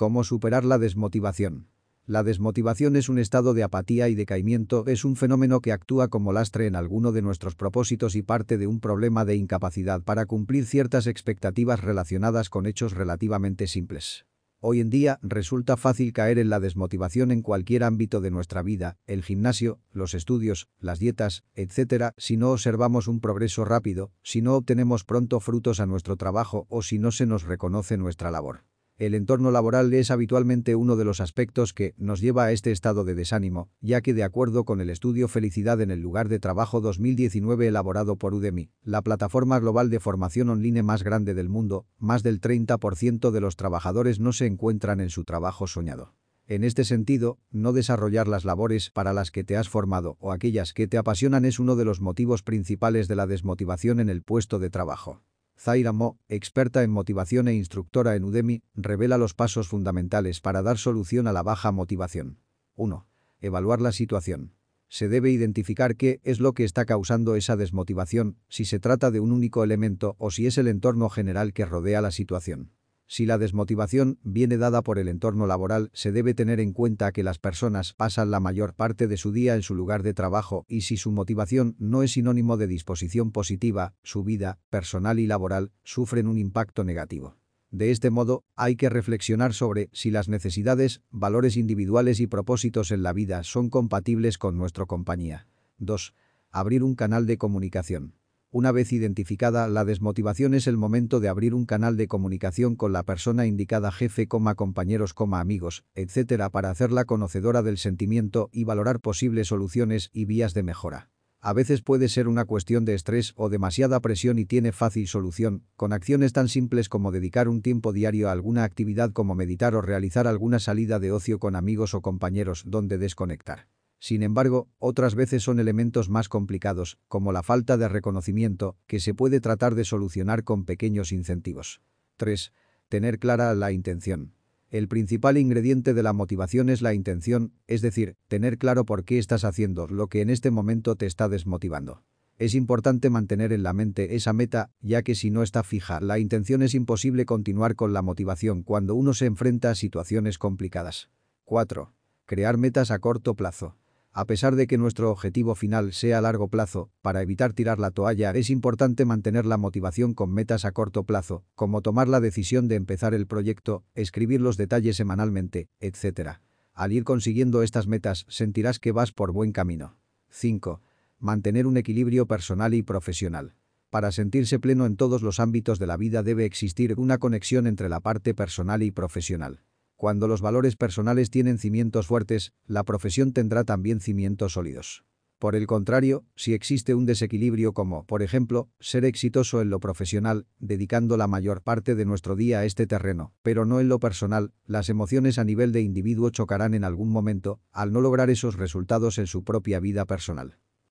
¿Cómo superar la desmotivación? La desmotivación es un estado de apatía y decaimiento, es un fenómeno que actúa como lastre en alguno de nuestros propósitos y parte de un problema de incapacidad para cumplir ciertas expectativas relacionadas con hechos relativamente simples. Hoy en día resulta fácil caer en la desmotivación en cualquier ámbito de nuestra vida, el gimnasio, los estudios, las dietas, etc., si no observamos un progreso rápido, si no obtenemos pronto frutos a nuestro trabajo o si no se nos reconoce nuestra labor. El entorno laboral es habitualmente uno de los aspectos que nos lleva a este estado de desánimo, ya que de acuerdo con el estudio Felicidad en el lugar de trabajo 2019 elaborado por Udemy, la plataforma global de formación online más grande del mundo, más del 30% de los trabajadores no se encuentran en su trabajo soñado. En este sentido, no desarrollar las labores para las que te has formado o aquellas que te apasionan es uno de los motivos principales de la desmotivación en el puesto de trabajo. Zaira Mo, experta en motivación e instructora en Udemy, revela los pasos fundamentales para dar solución a la baja motivación. 1. Evaluar la situación. Se debe identificar qué es lo que está causando esa desmotivación, si se trata de un único elemento o si es el entorno general que rodea la situación. Si la desmotivación viene dada por el entorno laboral, se debe tener en cuenta que las personas pasan la mayor parte de su día en su lugar de trabajo y si su motivación no es sinónimo de disposición positiva, su vida, personal y laboral, sufren un impacto negativo. De este modo, hay que reflexionar sobre si las necesidades, valores individuales y propósitos en la vida son compatibles con nuestra compañía. 2. Abrir un canal de comunicación. Una vez identificada la desmotivación es el momento de abrir un canal de comunicación con la persona indicada jefe, compañeros, amigos, etc. para hacerla conocedora del sentimiento y valorar posibles soluciones y vías de mejora. A veces puede ser una cuestión de estrés o demasiada presión y tiene fácil solución, con acciones tan simples como dedicar un tiempo diario a alguna actividad como meditar o realizar alguna salida de ocio con amigos o compañeros donde desconectar. Sin embargo, otras veces son elementos más complicados, como la falta de reconocimiento, que se puede tratar de solucionar con pequeños incentivos. 3. Tener clara la intención. El principal ingrediente de la motivación es la intención, es decir, tener claro por qué estás haciendo lo que en este momento te está desmotivando. Es importante mantener en la mente esa meta, ya que si no está fija la intención es imposible continuar con la motivación cuando uno se enfrenta a situaciones complicadas. 4. Crear metas a corto plazo. A pesar de que nuestro objetivo final sea a largo plazo, para evitar tirar la toalla es importante mantener la motivación con metas a corto plazo, como tomar la decisión de empezar el proyecto, escribir los detalles semanalmente, etc. Al ir consiguiendo estas metas sentirás que vas por buen camino. 5. Mantener un equilibrio personal y profesional. Para sentirse pleno en todos los ámbitos de la vida debe existir una conexión entre la parte personal y profesional. Cuando los valores personales tienen cimientos fuertes, la profesión tendrá también cimientos sólidos. Por el contrario, si existe un desequilibrio como, por ejemplo, ser exitoso en lo profesional, dedicando la mayor parte de nuestro día a este terreno, pero no en lo personal, las emociones a nivel de individuo chocarán en algún momento, al no lograr esos resultados en su propia vida personal.